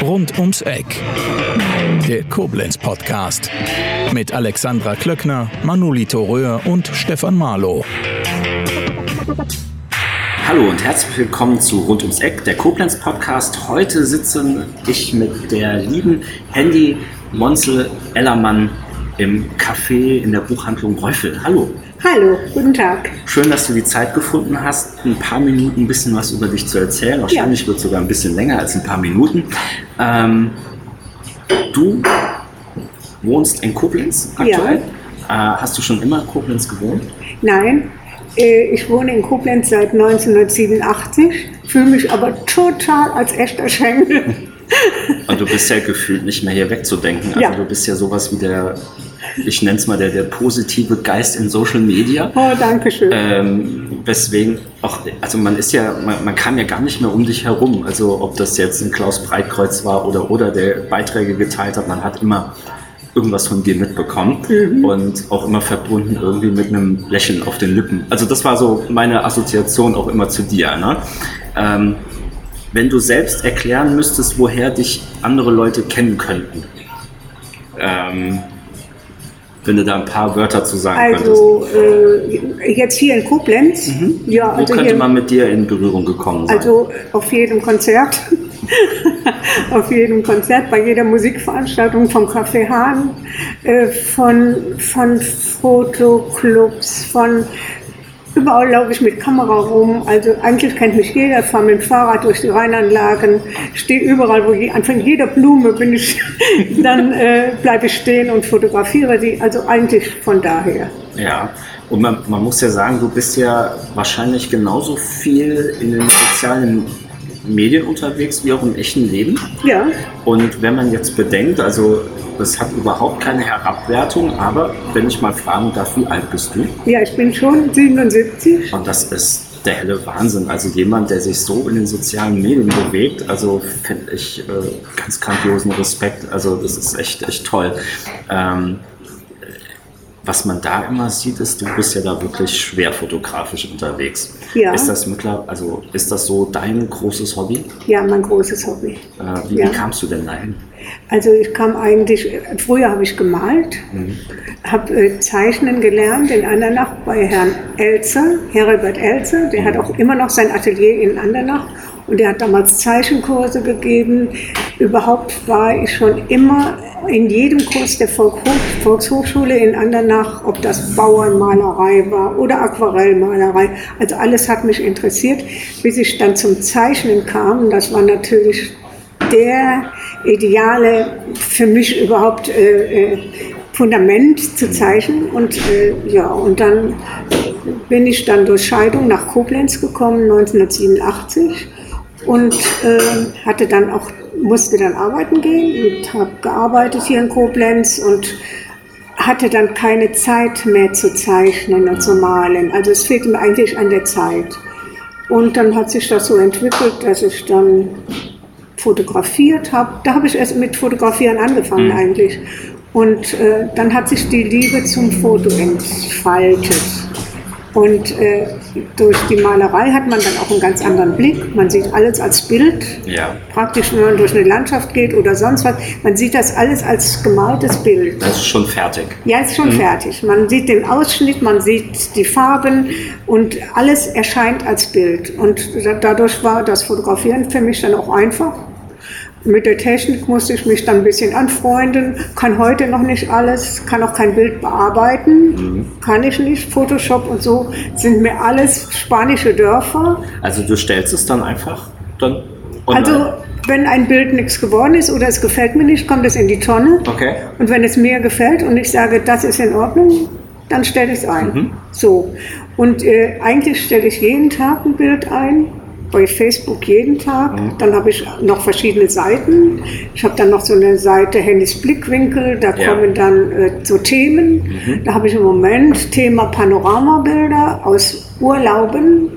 Rund ums Eck. Der Koblenz Podcast. Mit Alexandra Klöckner, Manolito Röhr und Stefan Marlow. Hallo und herzlich willkommen zu Rund ums Eck, der Koblenz Podcast. Heute sitze ich mit der lieben Handy Monzel Ellermann im Café in der Buchhandlung Räufel. Hallo. Hallo, guten Tag. Schön, dass du die Zeit gefunden hast, ein paar Minuten ein bisschen was über dich zu erzählen. Wahrscheinlich ja. wird es sogar ein bisschen länger als ein paar Minuten. Ähm, du wohnst in Koblenz aktuell. Ja. Äh, hast du schon immer in Koblenz gewohnt? Nein, äh, ich wohne in Koblenz seit 1987, fühle mich aber total als echter Schenkel. Und du bist ja gefühlt nicht mehr hier wegzudenken. Also ja. du bist ja sowas wie der, ich nenne es mal der, der positive Geist in Social Media. Oh, danke schön. Ähm, weswegen auch, also man ist ja, man, man kam ja gar nicht mehr um dich herum. Also ob das jetzt ein Klaus Breitkreuz war oder, oder der Beiträge geteilt hat, man hat immer irgendwas von dir mitbekommen mhm. und auch immer verbunden irgendwie mit einem Lächeln auf den Lippen. Also das war so meine Assoziation auch immer zu dir. Ne? Ähm, wenn du selbst erklären müsstest, woher dich andere Leute kennen könnten, ähm, wenn du da ein paar Wörter zu sagen also, könntest. Also äh, jetzt hier in Koblenz. Mhm. Ja, Wo also könnte hier, man mit dir in Berührung gekommen sein? Also auf jedem Konzert. auf jedem Konzert, bei jeder Musikveranstaltung vom Café Hahn, äh, von, von Fotoclubs, von Überall laufe ich mit Kamera rum. Also eigentlich kennt mich jeder. Ich fahre mit dem Fahrrad durch die Rheinanlagen, stehe überall, wo je, von jeder Blume bin ich, dann äh, bleibe ich stehen und fotografiere die. Also eigentlich von daher. Ja, und man, man muss ja sagen, du bist ja wahrscheinlich genauso viel in den sozialen Medien unterwegs wie auch im echten Leben. Ja. Und wenn man jetzt bedenkt, also das hat überhaupt keine Herabwertung, aber wenn ich mal fragen darf, wie alt bist du? Ja, ich bin schon 77. Und das ist der helle Wahnsinn. Also jemand, der sich so in den sozialen Medien bewegt, also finde ich äh, ganz grandiosen Respekt. Also das ist echt, echt toll. Ähm, was man da immer sieht, ist, du bist ja da wirklich schwer fotografisch unterwegs. Ja. Ist das mittlerweile, also ist das so dein großes Hobby? Ja, mein großes Hobby. Äh, wie, ja. wie, kamst du denn dahin? Also ich kam eigentlich, früher habe ich gemalt, mhm. habe äh, Zeichnen gelernt in Andernach bei Herrn Elzer, Heribert Elzer, der mhm. hat auch immer noch sein Atelier in Andernach und der hat damals Zeichenkurse gegeben. Überhaupt war ich schon immer in jedem Kurs der Volkshochschule in Andernach, ob das Bauernmalerei war oder Aquarellmalerei. Also alles hat mich interessiert, bis ich dann zum Zeichnen kam. Das war natürlich der ideale, für mich überhaupt äh, äh Fundament zu zeichnen. Und äh, ja, und dann bin ich dann durch Scheidung nach Koblenz gekommen, 1987 und äh, hatte dann auch musste dann arbeiten gehen und habe gearbeitet hier in Koblenz und hatte dann keine Zeit mehr zu zeichnen und zu malen. Also es fehlte mir eigentlich an der Zeit. Und dann hat sich das so entwickelt, dass ich dann fotografiert habe. Da habe ich erst mit Fotografieren angefangen mhm. eigentlich. Und äh, dann hat sich die Liebe zum Foto entfaltet. Und äh, durch die Malerei hat man dann auch einen ganz anderen Blick. Man sieht alles als Bild. Ja. Praktisch, wenn man durch eine Landschaft geht oder sonst was. Man sieht das alles als gemaltes Bild. Das ist schon fertig. Ja, ist schon mhm. fertig. Man sieht den Ausschnitt, man sieht die Farben und alles erscheint als Bild. Und dadurch war das Fotografieren für mich dann auch einfach. Mit der Technik musste ich mich dann ein bisschen anfreunden, kann heute noch nicht alles, kann auch kein Bild bearbeiten, mhm. kann ich nicht. Photoshop und so sind mir alles spanische Dörfer. Also du stellst es dann einfach dann online? Also wenn ein Bild nichts geworden ist oder es gefällt mir nicht, kommt es in die Tonne. Okay. Und wenn es mir gefällt und ich sage, das ist in Ordnung, dann stelle ich es ein. Mhm. So. Und äh, eigentlich stelle ich jeden Tag ein Bild ein bei Facebook jeden Tag. Mhm. Dann habe ich noch verschiedene Seiten. Ich habe dann noch so eine Seite Hennys Blickwinkel, da ja. kommen dann äh, so Themen. Mhm. Da habe ich im Moment Thema Panoramabilder aus Urlauben,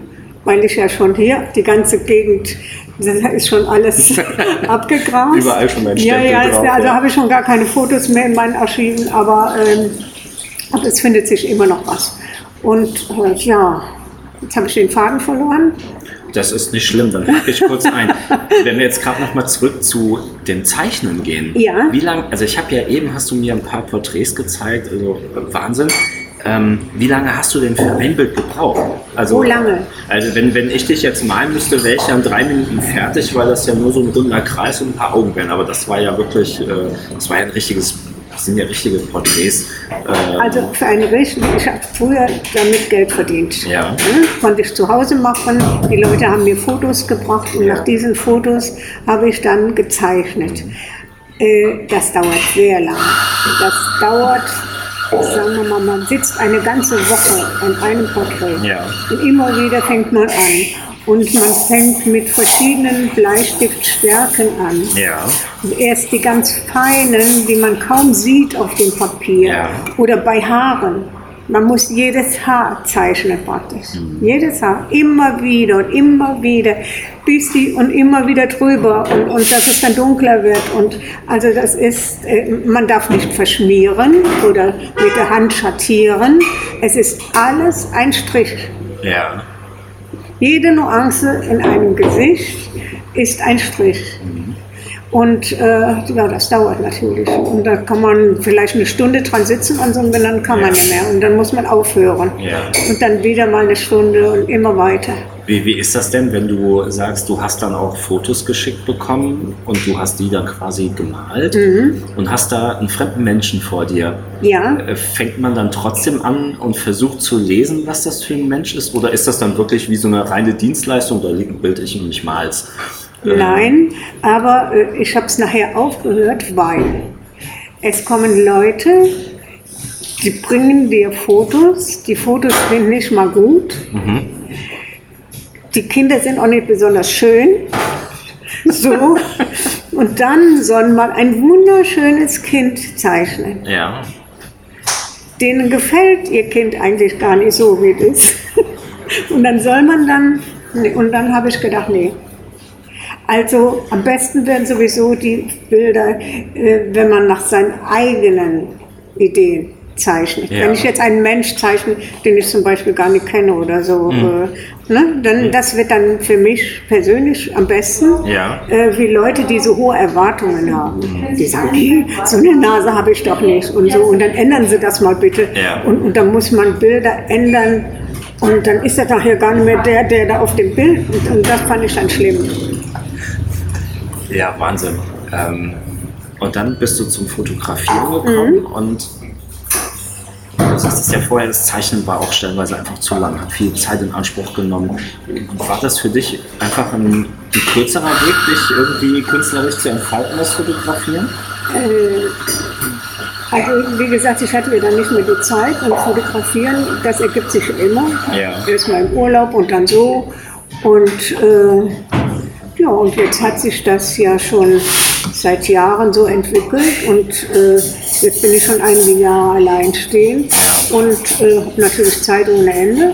weil ich ja schon hier die ganze Gegend da ist schon alles abgegrast. Überall schon mein Ja, ja, drauf, also ja. habe ich schon gar keine Fotos mehr in meinen Archiven, aber, ähm, aber es findet sich immer noch was. Und äh, ja, jetzt habe ich den Faden verloren. Das ist nicht schlimm, dann hake ich kurz ein. Wenn wir jetzt gerade nochmal zurück zu dem Zeichnen gehen. Ja. Wie lange, also ich habe ja eben, hast du mir ein paar Porträts gezeigt, also Wahnsinn. Ähm, wie lange hast du denn für ein Bild gebraucht? Also, So lange. Also wenn, wenn ich dich jetzt malen müsste, wäre ich ja in drei Minuten fertig, weil das ja nur so ein runder Kreis und ein paar Augen wären. Aber das war ja wirklich, äh, das war ja ein richtiges, das sind ja richtige Porträts. Äh, Also für eine Rechnung, ich habe früher damit Geld verdient. Ja. Ne? Konnte ich zu Hause machen. Die Leute haben mir Fotos gebracht und Ja. nach diesen Fotos habe ich dann gezeichnet. Äh, Das dauert sehr lang. Das dauert, sagen wir mal, man sitzt eine ganze Woche an einem Porträt. Ja. Und immer wieder fängt man an. Und man fängt mit verschiedenen Bleistiftstärken an. ja. Erst die ganz feinen, die man kaum sieht auf dem Papier. Ja. Oder bei Haaren. Man muss jedes Haar zeichnen praktisch. Jedes Haar. Immer wieder und immer wieder. Bis die und immer wieder drüber. Und, und dass es dann dunkler wird. Und also das ist, äh, man darf nicht verschmieren oder mit der Hand schattieren. Es ist alles ein Strich. Ja. Jede Nuance in einem Gesicht ist ein Strich. Und äh, ja, das dauert natürlich. Und da kann man vielleicht eine Stunde dran sitzen und so, und dann kann man Ja. nicht mehr. Und dann muss man aufhören. Ja. Und dann wieder mal eine Stunde und immer weiter. Wie, wie ist das denn, wenn du sagst, du hast dann auch Fotos geschickt bekommen und du hast die dann quasi gemalt und hast da einen fremden Menschen vor dir? Ja, Äh, Fängt man dann trotzdem an und versucht zu lesen, was das für ein Mensch ist? Oder ist das dann wirklich wie so eine reine Dienstleistung? Da liegt ein Bild, ich und ich mal's. Äh, nein, aber äh, ich habe es nachher aufgehört, weil es kommen Leute, die bringen dir Fotos. Die Fotos sind nicht mal gut. Die Kinder sind auch nicht besonders schön. So. Und dann soll man ein wunderschönes Kind zeichnen. Ja. Denen gefällt ihr Kind eigentlich gar nicht so, wie es ist. Und dann soll man dann, und dann habe ich gedacht, nee. Also am besten werden sowieso die Bilder, äh, wenn man nach seinen eigenen Ideen zeichnet. Ja. Wenn ich jetzt einen Mensch zeichne, den ich zum Beispiel gar nicht kenne oder so, äh, ne, dann das wird dann für mich persönlich am besten, Ja. äh, wie Leute, die so hohe Erwartungen haben. Die sagen, nee, so eine Nase habe ich doch nicht und so. Und dann ändern Sie das mal bitte. Ja. Und, und dann muss man Bilder ändern. Und dann ist er nachher gar nicht mehr der, der da auf dem Bild. Und, und das fand ich dann schlimm. Ja, Wahnsinn. Ähm, und dann bist du zum Fotografieren gekommen und du sagst es ja vorher, das Zeichnen war auch stellenweise einfach zu lang, hat viel Zeit in Anspruch genommen. War das für dich einfach ein, ein kürzerer Weg, dich irgendwie künstlerisch zu entfalten, das Fotografieren? Also wie gesagt, ich hatte ja dann nicht mehr die Zeit und fotografieren, das ergibt sich immer. Ja. Erstmal im Urlaub und dann so. Und äh, ja, und jetzt hat sich das ja schon seit Jahren so entwickelt und äh, jetzt bin ich schon einige Jahre alleinstehend und äh, habe natürlich Zeit ohne Ende.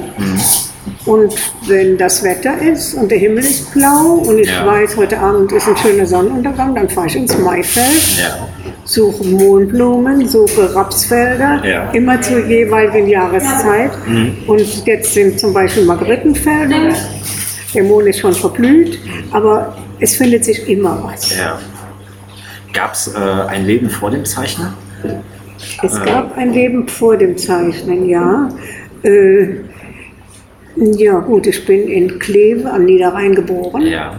Und wenn das Wetter ist und der Himmel ist blau und ich Ja. weiß, heute Abend ist ein schöner Sonnenuntergang, dann fahre ich ins Maifeld Ja. suche Mohnblumen, suche Rapsfelder, Ja. immer zur jeweiligen Jahreszeit. Und jetzt sind zum Beispiel Margaretenfelder. Der Mohn ist schon verblüht, aber es findet sich immer was. Gab es äh, ein Leben vor dem Zeichnen? Es gab ein Leben vor dem Zeichnen, ja. Äh, ja, gut, ich bin in Kleve am Niederrhein geboren Ja.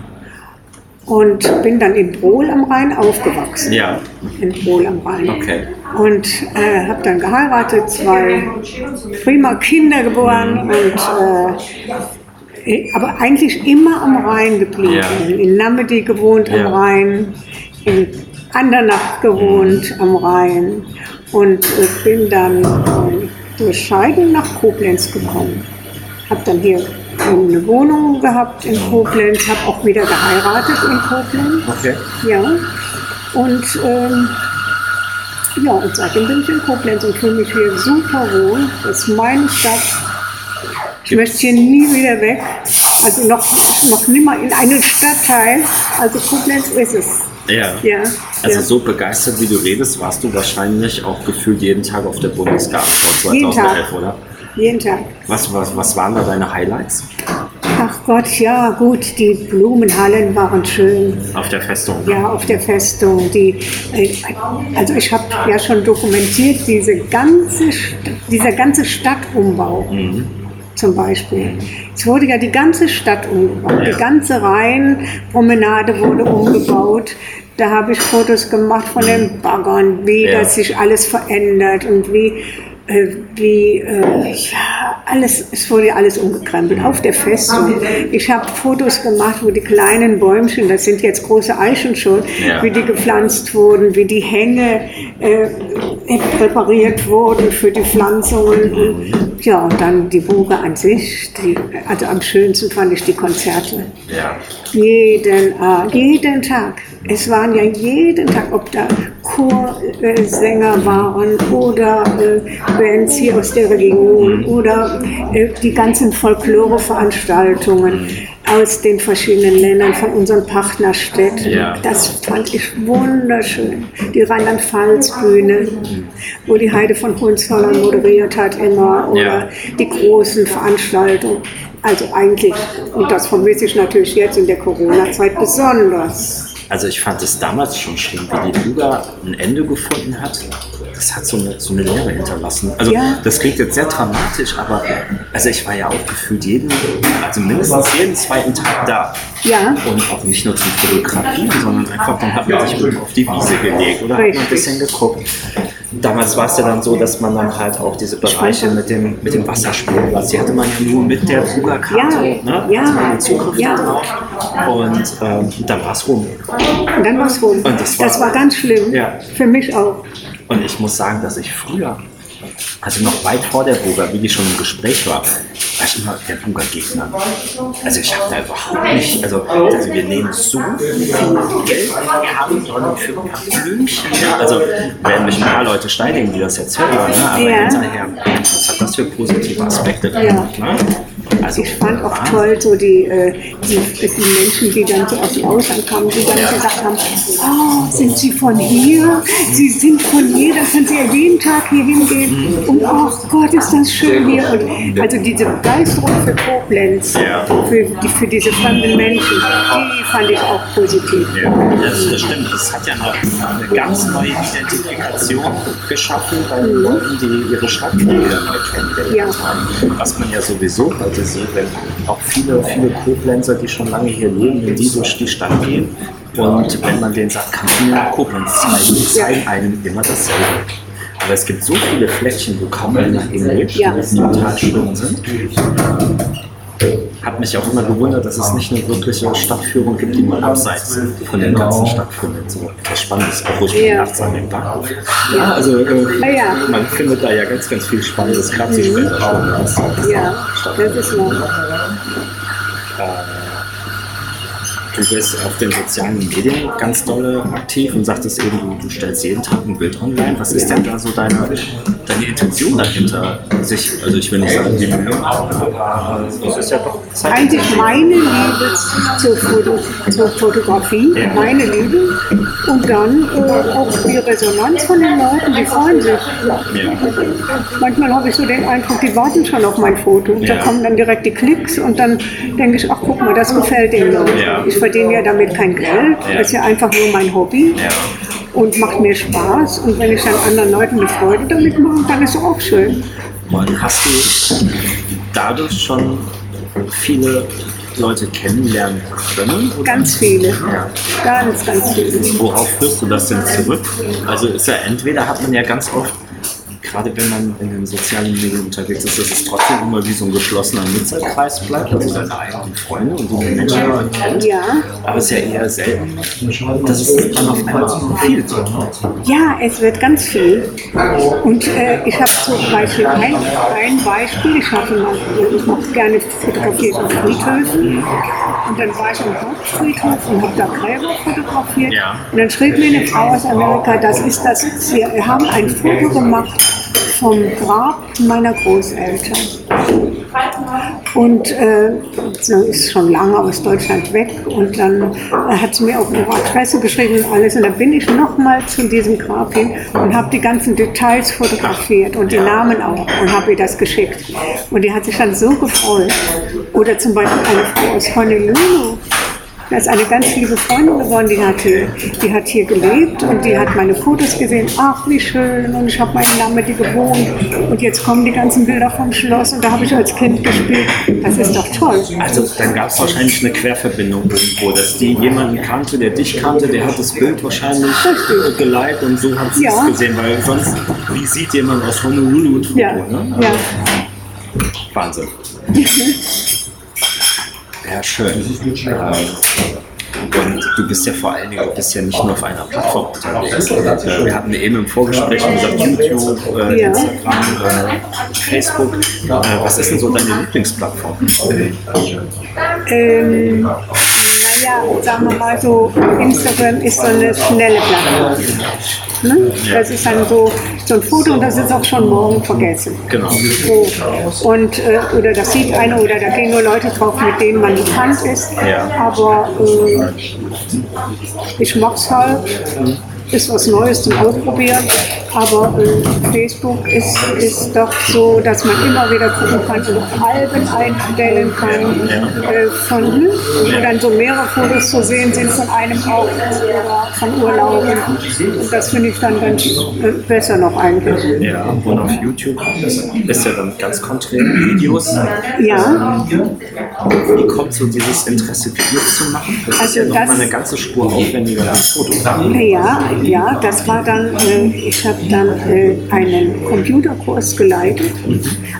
und bin dann in Brohl am Rhein aufgewachsen. Ja. In Brohl am Rhein. Okay. Und äh, habe dann geheiratet, zwei prima Kinder geboren und äh, aber eigentlich immer am Rhein geblieben. Ja. In Namedi gewohnt Ja. am Rhein, in Andernach gewohnt am Rhein und bin dann durch Scheidung nach Koblenz gekommen. Habe dann hier eine Wohnung gehabt in Koblenz, habe auch wieder geheiratet in Koblenz. Okay. Ja. Und ähm, ja, und seitdem bin ich in Koblenz und fühle mich hier super wohl. Das ist meine Stadt. Ich möchte hier nie wieder weg. Also noch, noch nimmer in einen Stadtteil. Also Koblenz ist es. Ja. Ja. Also ja. so begeistert, wie du redest, warst du wahrscheinlich auch gefühlt jeden Tag auf der Bundesgartenschau Jeden 2011, Tag. oder? jeden Tag. Was, was, was waren da deine Highlights Ach Gott, ja gut, die Blumenhallen waren schön. auf der Festung? Ja, auf der Festung. Die, äh, also ich habe ja schon dokumentiert, diese ganze, dieser ganze Stadtumbau zum Beispiel. Es wurde ja die ganze Stadt umgebaut. Die ganze Rheinpromenade wurde umgebaut. Da habe ich Fotos gemacht von den Baggern, wie Ja. das sich alles verändert und wie, äh, wie äh, ja, alles, es wurde alles umgekrempelt auf der Festung. Ich habe Fotos gemacht, wo die kleinen Bäumchen, das sind jetzt große Eichen schon, Ja. wie die gepflanzt wurden, wie die Hänge äh, präpariert wurden für die Pflanzungen. Und, ja, und dann die Burge an sich. Die, also am schönsten fand ich die Konzerte. Ja. Jeden, äh, jeden Tag. Es waren ja jeden Tag, ob da Chorsänger waren oder äh, Bands hier aus der Region oder äh, die ganzen Folklore-Veranstaltungen aus den verschiedenen Ländern von unseren Partnerstädten. Ja. Das fand ich wunderschön. Die Rheinland-Pfalz-Bühne, wo die Heide von Hohenzollern moderiert hat immer oder Ja. die großen Veranstaltungen. Also eigentlich, und das vermisse ich natürlich jetzt in der Corona-Zeit besonders. Also ich fand es damals schon schlimm, wie die Buga ein Ende gefunden hat. Das hat so eine, so eine Leere hinterlassen. Also Ja. das klingt jetzt sehr dramatisch, aber also ich war ja auch gefühlt jeden, also mindestens jeden zweiten Tag da. Ja. Und auch nicht nur zum Fotografieren, sondern einfach, dann hat man sich auf die Wiese gelegt oder hat man ein Richtig. bisschen geguckt. Damals war es ja dann so, dass man dann halt auch diese Bereiche mit dem, mit dem Wasserspielplatz, die hatte man ja nur mit der Buga-Karte, Ja, ne? ja, hatte man Zugriff ja. darauf. Und ähm, dann war es rum. Und dann war es rum. Und das war- das war ganz schlimm. Ja. Für mich auch. Und ich muss sagen, dass ich früher, also noch weit vor der Buga, wie die schon im Gespräch war, ich immer der Buga-Gegner. Also ich habe da überhaupt nicht, also, also wir nehmen so viel Geld, wir haben wollen für ein paar Blümchen. Also werden mich ein paar Leute steinigen, die das jetzt hören, ne? aber Ja. hinterher, was hat das für positive Aspekte? Ja. Ne? Also, Ich fand auch toll so die, äh, die, die Menschen, die dann so aus dem Ausland kamen, die dann gesagt haben, oh, sind Sie von hier? Sie sind von hier, dann können Sie ja jeden Tag hier hingehen. Und ach Gott, ist das schön hier. Und also diese Begeisterung für Koblenz, für, die, für diese fremden Menschen, die fand ich auch positiv. Ja, das, das stimmt. Das hat ja eine, eine ganz neue Identifikation geschaffen bei den Leuten, die ihre Stadt wieder neu kennengelernt haben. Was man ja sowieso heute sieht, wenn auch viele, viele Koblenzer, die schon lange hier leben, wenn die durch die Stadt gehen und wenn man denen sagt, kannst du mir nach Koblenz zeigen, die zeigen einem immer dasselbe. Aber es gibt so viele Fleckchen, wo kaum einer hingeht, Ja. die total schön sind. Hat mich auch immer gewundert, dass es nicht eine wirkliche Stadtführung gibt, die mal abseits von dem ganzen stattfindet. So was Spannendes, auch ruhig Ja. nachts an den Bahnhof. Ja, also äh, Ja, ja. man findet da ja ganz, ganz viel Spannendes, gerade zu später Stunde. Ja, das ist noch. Du bist auf den sozialen Medien ganz dolle aktiv und sagtest eben, du, du stellst jeden Tag ein Bild online. Was ist denn da so deine, deine Intention dahinter? Sich, also ich will nicht sagen, die Mühe, aber das ist ja doch Zeit. Eigentlich meine Liebe zur, Foto, zur Fotografie, Ja. meine Liebe. Und dann äh, auch die Resonanz von den Leuten, die freuen sich. Ja. Manchmal habe ich so den Eindruck, die warten schon auf mein Foto. Und Ja. Da kommen dann direkt die Klicks und dann denke ich, ach guck mal, das gefällt denen noch. Ja. Ich verdiene ja damit kein Geld, Ja. das ist ja einfach nur mein Hobby. Und macht mir Spaß. Und wenn ich dann anderen Leuten eine Freude damit mache, dann ist es auch schön. Und hast du dadurch schon viele Leute kennenlernen können? Oder Ganz viele. Ja. Ganz, ganz viele. Worauf führst du das denn zurück? Also ist ja entweder hat man ja ganz oft, gerade wenn man in den sozialen Medien unterwegs ist, dass es trotzdem immer wie so ein geschlossener Nutzerkreis bleibt, also seine eigenen Freunde und die Menschen, die man kennt. Ja. Aber es ist ja eher selten, dass es dann auf einmal viel wird. Ja, es wird ganz viel. Und äh, ich habe zum Beispiel ein, ein Beispiel, ich, hatte mal, ich mache gerne fotografiert auf Friedhöfen. Und dann war ich am Hauptfriedhof und habe da Gräber fotografiert. Ja. Und dann schrieb mir eine Frau aus Amerika, das ist das, wir haben ein Foto gemacht vom Grab meiner Großeltern. Und äh, ist schon lange aus Deutschland weg und dann äh, hat sie mir auch ihre Adresse geschrieben und alles. Und dann bin ich nochmal zu diesem Grab hin und habe die ganzen Details fotografiert und die Namen auch und habe ihr das geschickt. Und die hat sich dann so gefreut. Oder zum Beispiel eine Frau aus Honolulu, da ist eine ganz liebe Freundin geworden, die hat, hier, die hat hier gelebt und die hat meine Fotos gesehen. Ach, wie schön. Und ich habe meinen Namen mit ihr gewohnt. Und jetzt kommen die ganzen Bilder vom Schloss und da habe ich als Kind gespielt. Das ist doch toll. Also dann gab es wahrscheinlich eine Querverbindung irgendwo, dass die jemanden kannte, der dich kannte, der hat das Bild wahrscheinlich Richtig. geliked und so hat sie Ja. es gesehen, weil sonst, wie sieht jemand aus Honolulu? Ja, Ne? ja. Wahnsinn. Ja, schön. Ähm, Und du bist ja vor allen Dingen, du bist ja nicht nur auf einer Plattform unterwegs. Äh, Wir hatten eben im Vorgespräch gesagt, YouTube, äh, Ja. Instagram, äh, Facebook. Äh, was ist denn so deine Lieblingsplattform? Ähm, naja, sagen wir mal so, Instagram ist so eine schnelle Plattform. Ne? Das ist dann so, so ein Foto und das ist auch schon morgen vergessen. Genau. So. Und, äh, oder das sieht einer oder da gehen nur Leute drauf, mit denen man bekannt ist. Ja. Aber äh, ich mag's halt. Ist was Neues zum Ausprobieren. Aber äh, Facebook ist, ist doch so, dass man immer wieder gucken kann und Alben einstellen kann. Äh, von, wo dann so mehrere Fotos zu sehen sind von einem Ort oder von Urlauben. Und das finde ich dann ganz äh, besser noch eigentlich. Ja, und auf YouTube ist ja dann ganz konträr Videos. Ja. Wie kommt so dieses Interesse, Videos zu machen? Das ist Also ja nochmal eine ganze Spur aufwendiger als Fotos. Ja, ja, das war dann, äh, ich habe dann äh, einen Computerkurs geleitet.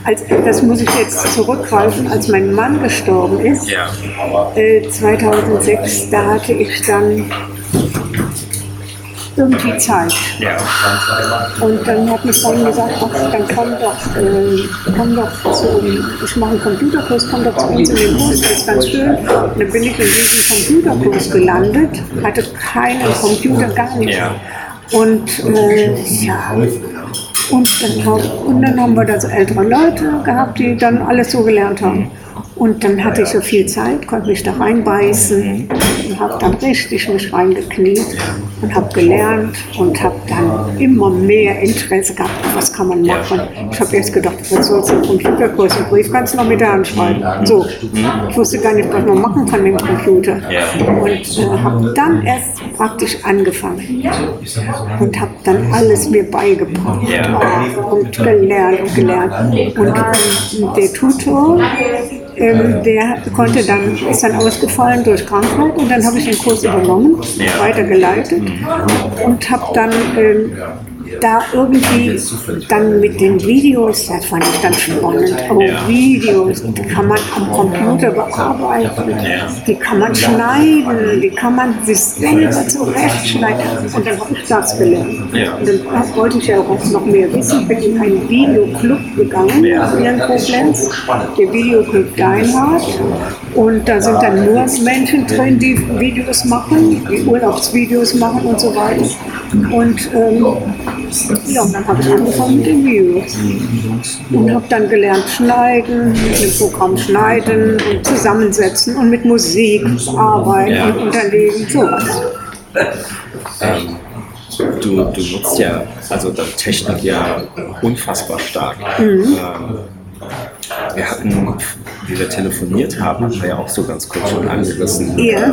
Als, das muss ich jetzt zurückgreifen, als mein Mann gestorben ist, äh, 2006, da hatte ich dann irgendwie Zeit. Ja. Und dann hat eine Freundin gesagt, ach, dann komm doch, äh, komm doch zu, ich mache einen Computerkurs, komm doch zu uns in den Kurs, das ist ganz schön. Und dann bin ich in diesem Computerkurs gelandet, hatte keinen Computer, gar nicht. Ja. Und äh, ja, und dann, hab, und dann haben wir da so ältere Leute gehabt, die dann alles so gelernt haben. Und dann hatte ich so viel Zeit, konnte mich da reinbeißen und habe dann richtig mich reingekniet und habe gelernt und habe dann immer mehr Interesse gehabt, was kann man machen. Ich habe jetzt gedacht, was sollst du einen Computerkurs, einen Brief kannst du noch mit der Hand schreiben. So, ich wusste gar nicht, was man machen kann mit dem Computer. Und äh, habe dann erst praktisch angefangen und habe dann alles mir beigebracht und gelernt und gelernt. Und ähm, der Tutor, ähm, der konnte dann, ist dann ausgefallen durch Krankheit und dann habe ich den Kurs übernommen, weitergeleitet und habe dann ähm, da irgendwie dann mit den Videos, das fand ich dann spannend, oh. Videos, die kann man am Computer bearbeiten, die kann man schneiden, die kann man sich selber zurechtschneiden und dann habe ich das gelernt. Und dann wollte ich ja auch noch mehr wissen, bin in einen Videoclub gegangen hier in Koblenz, der Videoclub Deinhardt und da sind dann nur Menschen drin, die Videos machen, die Urlaubsvideos machen und so weiter. Und ähm, ja, und dann habe ich angefangen mit den Videos und habe dann gelernt schneiden, mit dem Programm schneiden und zusammensetzen und mit Musik arbeiten und unterlegen, sowas. Ähm, du, du nutzt ja, also deine Technik ja unfassbar stark. Mhm. Ähm, wir hatten, wie wir telefoniert haben, wir ja auch so ganz kurz schon angerissen. Ja.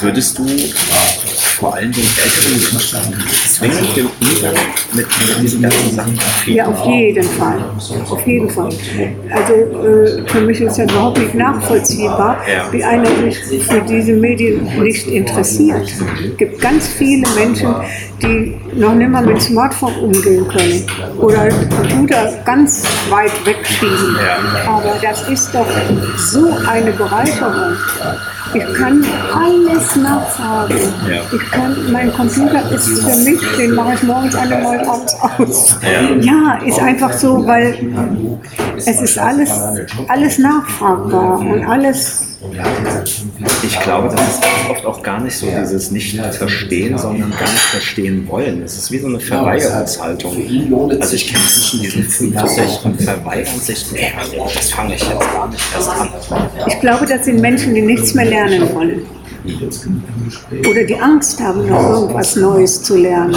Würdest du vor allen Dingen Eltern zwingend den Umgang mit, diesen ganzen Sachen empfehlen? Ja, auf jeden Fall. Auf jeden Fall. Also äh, für mich ist ja überhaupt nicht nachvollziehbar, Ja. wie einer sich für diese Medien nicht interessiert. Es gibt ganz viele Menschen, die noch nicht mal mit Smartphone umgehen können oder Computer ganz weit wegschieben. Aber das ist doch so eine Bereicherung. Ich kann alles nachfragen. Ja. Ich kann, mein Computer ist für mich, den mache ich morgens an und morgens abends aus. Ja. Ja, ist einfach so, weil es ist alles, alles nachfragbar und alles Ich glaube, das ist oft auch gar nicht so dieses Nicht-Verstehen, sondern gar nicht verstehen wollen. Es ist wie so eine Verweigerungshaltung. Also ich kenne Menschen, die sind 50 und verweigern sich, nee, das fange ich jetzt gar nicht erst an. Ich glaube, das sind Menschen, die nichts mehr lernen wollen. Oder die Angst haben, noch irgendwas Neues zu lernen.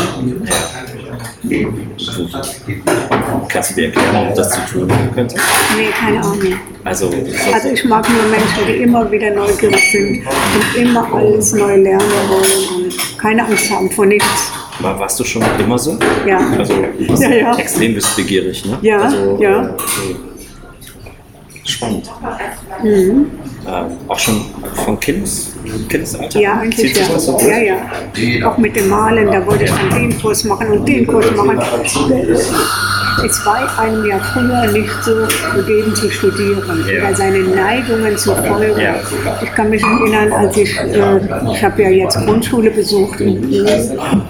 Kannst du dir erklären, ob das zu tun könnte? Nee, keine Ahnung. Also, Also ich mag nur Menschen, die immer wieder neugierig sind und immer alles neu lernen wollen und keine Angst haben vor nichts. war, warst du schon immer so? Ja. Also Ja, ja. extrem wissbegierig, ne? Ja, also, ja. äh, Spannend. Mhm. Ähm, auch schon von Kindes, Kindesalter? Ja, eigentlich ja. so Ja, ja. Auch mit dem Malen, da wollte ich dann den Kurs machen und den Kurs machen. Es war einem ja früher nicht so gegeben zu studieren Ja. oder seine Neigungen zu folgen. Ja. Ich kann mich erinnern, als ich, äh, ich habe ja jetzt Grundschule besucht in Wien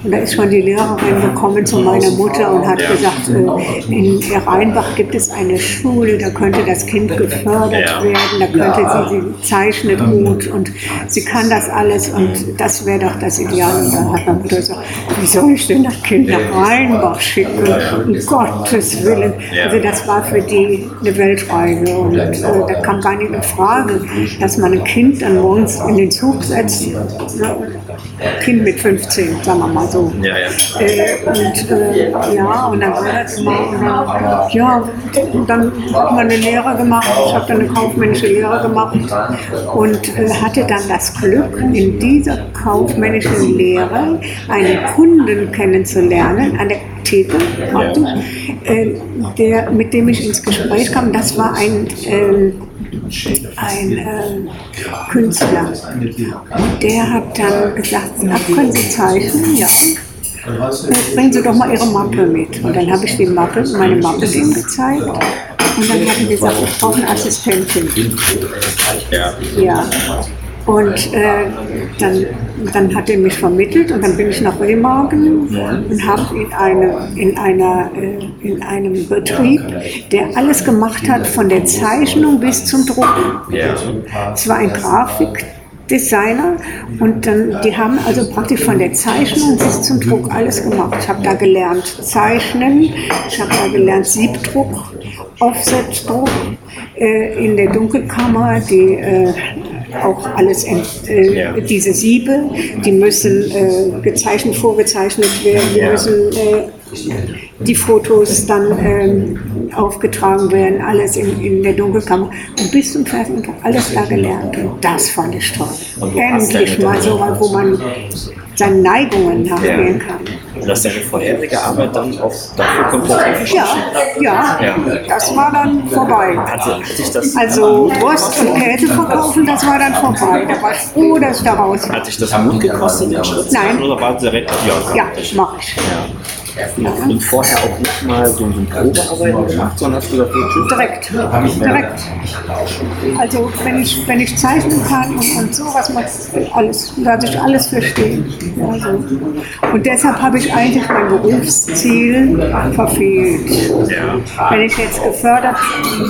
und da ist schon die Lehrerin gekommen zu meiner Mutter und hat Ja. gesagt, äh, in Rheinbach gibt es eine Schule, da könnte das Kind gefördert werden, da könnte sie, sie zeichnet gut und sie kann das alles und das wäre doch das Ideal. Und dann hat meine Mutter gesagt, wie soll ich denn das Kind nach Rheinbach schicken? Um Gottes Willen. Ja. Also das war für die eine Weltreise und äh, da kam gar nicht in Frage, dass man ein Kind dann morgens in den Zug setzt. Ne? Kind mit 15, sagen wir mal so. Ja, ja. Äh, und äh, ja, und dann war das immer, und dann, ja, und dann hat man eine Lehre gemacht. Ich habe dann eine kaufmännische Lehre gemacht und äh, hatte dann das Glück, in dieser kaufmännischen Lehre einen Kunden kennenzulernen, an der Theke praktisch, äh, der, mit dem ich ins Gespräch kam. Das war ein ähm, ein äh, Künstler. Und der hat dann gesagt, ach, können Sie zeichnen? Ja. Äh, Bringen Sie doch mal Ihre Mappe mit. Und dann habe ich die Mappe, meine Mappe dem gezeigt. Und dann hat er gesagt, ich brauche eine Assistentin. Ja. Und äh, dann, dann hat er mich vermittelt und dann bin ich nach Remagen und habe in, eine, in, äh, in einem Betrieb, der alles gemacht hat, von der Zeichnung bis zum Drucken. Es war ein Grafikdesigner und dann, die haben also praktisch von der Zeichnung bis zum Druck alles gemacht. Ich habe da gelernt Zeichnen, ich habe da gelernt Siebdruck, Offsetdruck äh, in der Dunkelkammer, die äh, auch alles, äh, Ja. diese Siebe, die müssen äh, gezeichnet, vorgezeichnet werden, die müssen äh, die Fotos dann ähm, aufgetragen werden, alles in, in der Dunkelkammer. Und bis zum Fernsehen alles da gelernt. Und das fand ich toll. Endlich mal so was, wo man seinen Neigungen nachgehen kann. Und hast deine vorherige Arbeit dann auch dafür komplett Ja, ja, Ja. das war dann vorbei. Also Wurst und Käse verkaufen, das war dann vorbei. Da war ich froh, dass ich da raus war. hat dich das Mut gekostet, den Schritt Nein. Oder war es direkt, ja, Ja, mache ich. Und vorher auch nicht mal so ein Probearbeiten gemacht, sondern hast du gesagt, okay, tschüss. Direkt, direkt. Also wenn ich, wenn ich zeichnen kann und, und sowas alles, lasse ich alles verstehen. Also, und deshalb habe ich eigentlich mein Berufsziel verfehlt. Wenn ich jetzt gefördert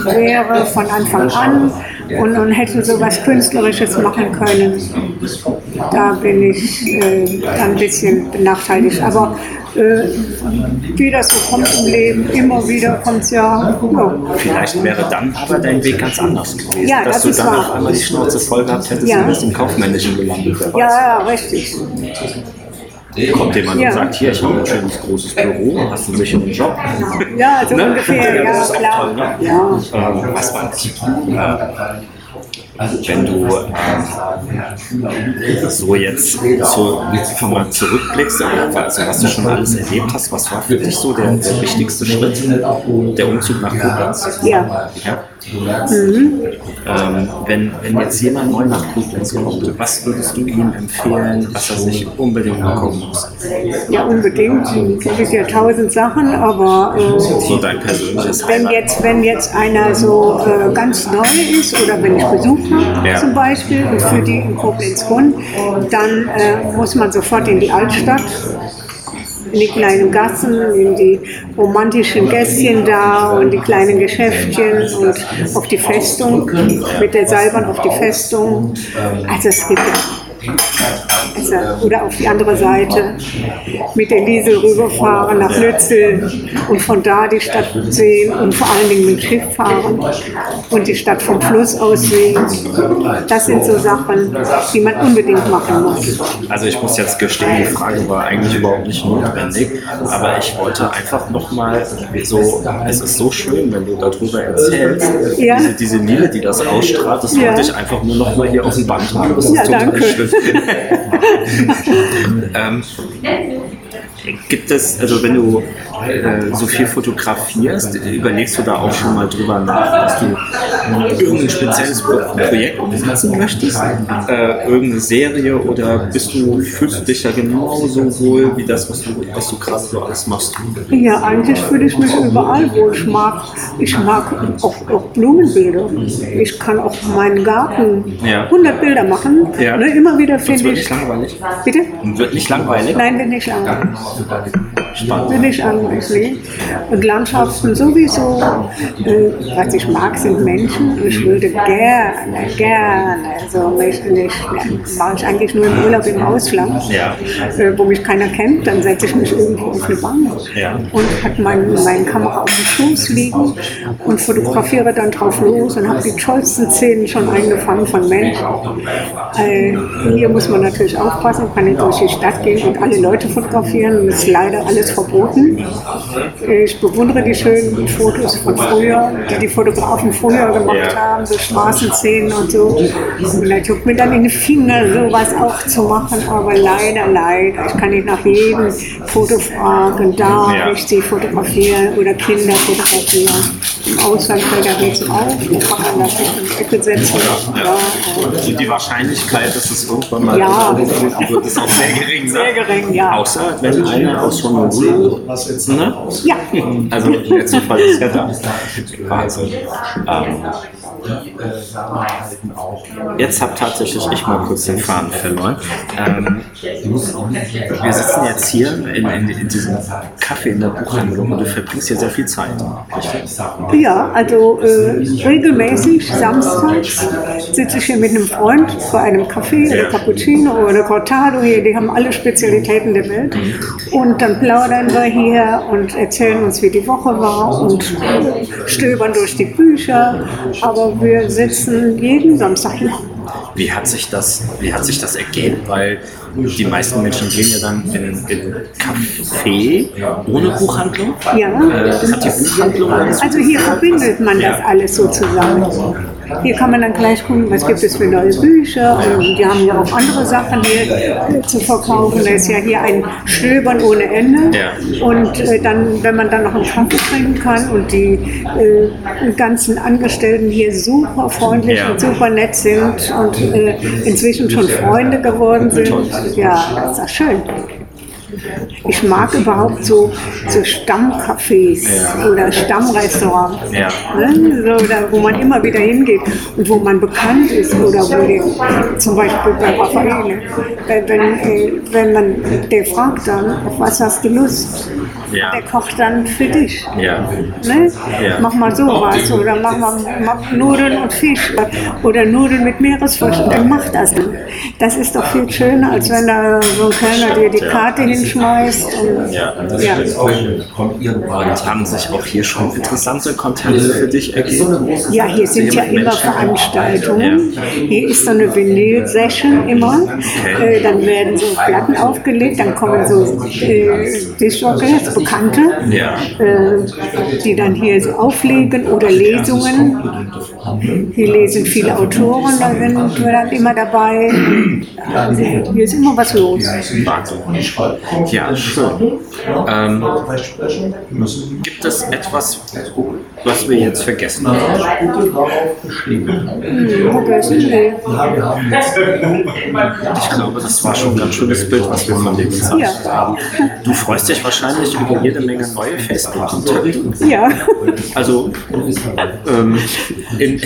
wäre von Anfang an und, und hätte sowas Künstlerisches machen können, da bin ich äh, ein bisschen benachteiligt. Aber äh, wie das so kommt im Leben, immer wieder kommt es ja. ja. Vielleicht wäre dann aber dein Weg ganz anders gewesen. Ja, dass das du dann wahr. auf einmal die Schnauze voll gehabt hättest Ja. und bist im Kaufmännischen gelandet. Ja, ja, richtig. Kommt jemand Ja. und sagt, hier, ich habe ein schönes großes Büro, hast einen sicheren Job. Ja, so Ne? ungefähr, ja, das ist auch klar. toll, ne? Ja. Ähm, was war das? Äh, wenn du äh, so jetzt so einfach mal zurückblickst, also was du schon alles erlebt hast, was war für dich so der, der wichtigste Schritt? Der Umzug nach Koblenz? Ja. ja. Ähm, wenn, wenn jetzt jemand neu nach Koblenz kommt, was würdest du ihm empfehlen, was er sich unbedingt angucken muss? Ja, unbedingt. Es gibt ja tausend Sachen, aber äh, So dein persönliches wenn, jetzt, wenn jetzt einer so äh, ganz neu ist oder wenn ich Besuch habe Ja. zum Beispiel und für die in Koblenz wohnen, dann äh, muss man sofort in die Altstadt. In die kleinen Gassen, in die romantischen Gässchen da und die kleinen Geschäftchen und auf die Festung, mit der Seilbahn auf die Festung. Also es gibt also, oder auf die andere Seite mit der Liesel rüberfahren nach Lützel und von da die Stadt sehen und vor allen Dingen mit dem Schiff fahren und die Stadt vom Fluss aus sehen. Das sind so Sachen, die man unbedingt machen muss. Also ich muss jetzt gestehen, die Frage war eigentlich überhaupt nicht notwendig, aber ich wollte einfach nochmal so, es ist so schön, wenn du darüber erzählst, ja. diese, diese die das ausstrahlt, das ja. wollte ich einfach nur nochmal hier auf dem Band haben. Das ist ja, total danke. schön. ähm, gibt es, also wenn du äh, so viel fotografierst, überlegst du da auch schon mal drüber nach, dass du irgendein spezielles Projekt umsetzen möchtest? Äh, irgendeine Serie oder bist du, fühlst du dich da genauso wohl wie das, was du, was du gerade so alles machst? Ja, eigentlich fühle ich mich überall wohl. Ich mag, ich mag auch, auch Blumenbilder. Ich kann auch meinen Garten ja. 100 Bilder machen. Ja. Ne, immer wieder finde ich. Wird nicht langweilig? Bitte? Wird nicht langweilig? Nein, wird nicht langweilig. Spannend. Bin ich eigentlich. Und Landschaften sowieso. Äh, was ich mag, sind Menschen. Ich würde gerne, gerne, so mich nicht, mache ich eigentlich nur im Urlaub im Ausland, ja. äh, wo mich keiner kennt, dann setze ich mich irgendwo auf eine Bank ja. und habe mein, meine Kamera auf dem Schoß liegen und fotografiere dann drauf los und habe die tollsten Szenen schon eingefangen von Menschen. Äh, hier muss man natürlich aufpassen, kann nicht durch die Stadt gehen und alle Leute fotografieren. Das ist leider alles verboten. Ich bewundere die schönen Fotos von früher, die die Fotografen früher gemacht haben, so Straßenszenen und so. Und da tut mir dann in die Finger, sowas auch zu machen, aber leider, leider. Ich kann nicht nach jedem Foto fragen, darf ich sie fotografieren oder Kinder fotografieren. Im Ausland fällt da nichts auf, kann man das nicht in die Ecke setzen. Ja. Also die Wahrscheinlichkeit, dass es irgendwann mal ja. wird, ist auch sehr gering. Ne? Sehr gering, ja. Außer wenn einer aus Honolulu, ne? Ja. Also der Zufall ist ja da. Also, ähm, Jetzt habe tatsächlich ich mal kurz den Faden verloren. Ähm, wir sitzen jetzt hier in, in, in, diesem Café in der Buchhandlung und du verbringst hier sehr viel Zeit. Richtig? Ja, also äh, regelmäßig samstags sitze ich hier mit einem Freund bei einem Café, ja. Cappuccino oder Cortado hier, die haben alle Spezialitäten der Welt. Und dann plaudern wir hier und erzählen uns, wie die Woche war und stöbern durch die Bücher. Aber wir sitzen jeden Samstag hier. Wie hat sich das, wie hat sich das ergeben? Weil die meisten Menschen gehen ja dann in, in Café ohne Buchhandlung. Ja. Äh, hat die Buchhandlung also hier verbindet man das alles so zusammen. Hier kann man dann gleich gucken, was gibt es für neue Bücher und die haben ja auch andere Sachen hier zu verkaufen. Da ist ja hier ein Stöbern ohne Ende. Ja. Und äh, dann, wenn man dann noch einen Kaffee trinken kann und die äh, ganzen Angestellten hier super freundlich ja. und super nett sind und äh, inzwischen schon Freunde geworden sind, ja, das ist doch schön. Ich mag überhaupt so, so Stammcafés ja. oder Stammrestaurants, ja. ne? so, da, wo man immer wieder hingeht und wo man bekannt ist oder wo der, zum Beispiel bei Raffaele, wenn, wenn, wenn man, der fragt dann, auf was hast du Lust? Ja. Der kocht dann für dich. Ja. Ne? Ja. Mach mal sowas oder mach mal mach Nudeln und Fisch oder Nudeln mit Meeresfrüchten. Dann mach das. Das ist doch viel schöner, als wenn da so ein Kellner dir die Karte hinschmeißt. Und, ja. ja. Und haben sich auch hier schon interessante Content für dich ergeben? Ja, hier sind ja immer Veranstaltungen. Hier ist so eine Vinyl-Session immer. Okay. Äh, dann werden so Platten aufgelegt, dann kommen so äh, Discjockeys Bekannte, ja. äh, die dann hier so auflegen oder Lesungen. Hier lesen viele Autoren, da sind wir dann immer dabei. Also hier ist immer was los. Ja, schön. Ähm, gibt es etwas, was wir jetzt vergessen haben. Nee. Ich glaube, das war schon ein ganz schönes Bild, was wir von dir gezeichnet Ja. haben. Du freust dich wahrscheinlich über jede Menge neue Facebook-Kontakte. Ja. Also ähm, in,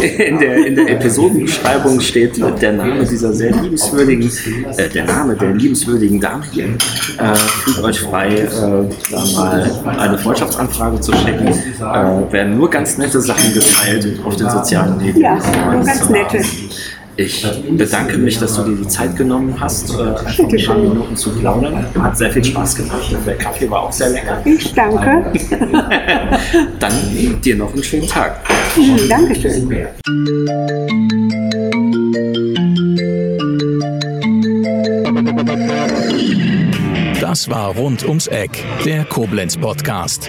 in, der, in der Episodenbeschreibung steht der Name dieser sehr liebenswürdigen, äh, der Name der liebenswürdigen Dame hier. Äh, fühlt euch frei, äh, da mal eine Freundschaftsanfrage zu schicken. Äh, werden nur ganz nette Sachen geteilt auf den sozialen Medien. Ja, nur ganz nette. Ich bedanke mich, dass du dir die Zeit genommen hast, äh, einfach ein paar. Minuten zu plaudern. Hat sehr viel Spaß gemacht. Der Kaffee war auch sehr lecker. Ich danke. Dann dir noch einen schönen Tag. Mhm, Dankeschön. Das war Rund ums Eck, der Koblenz Podcast.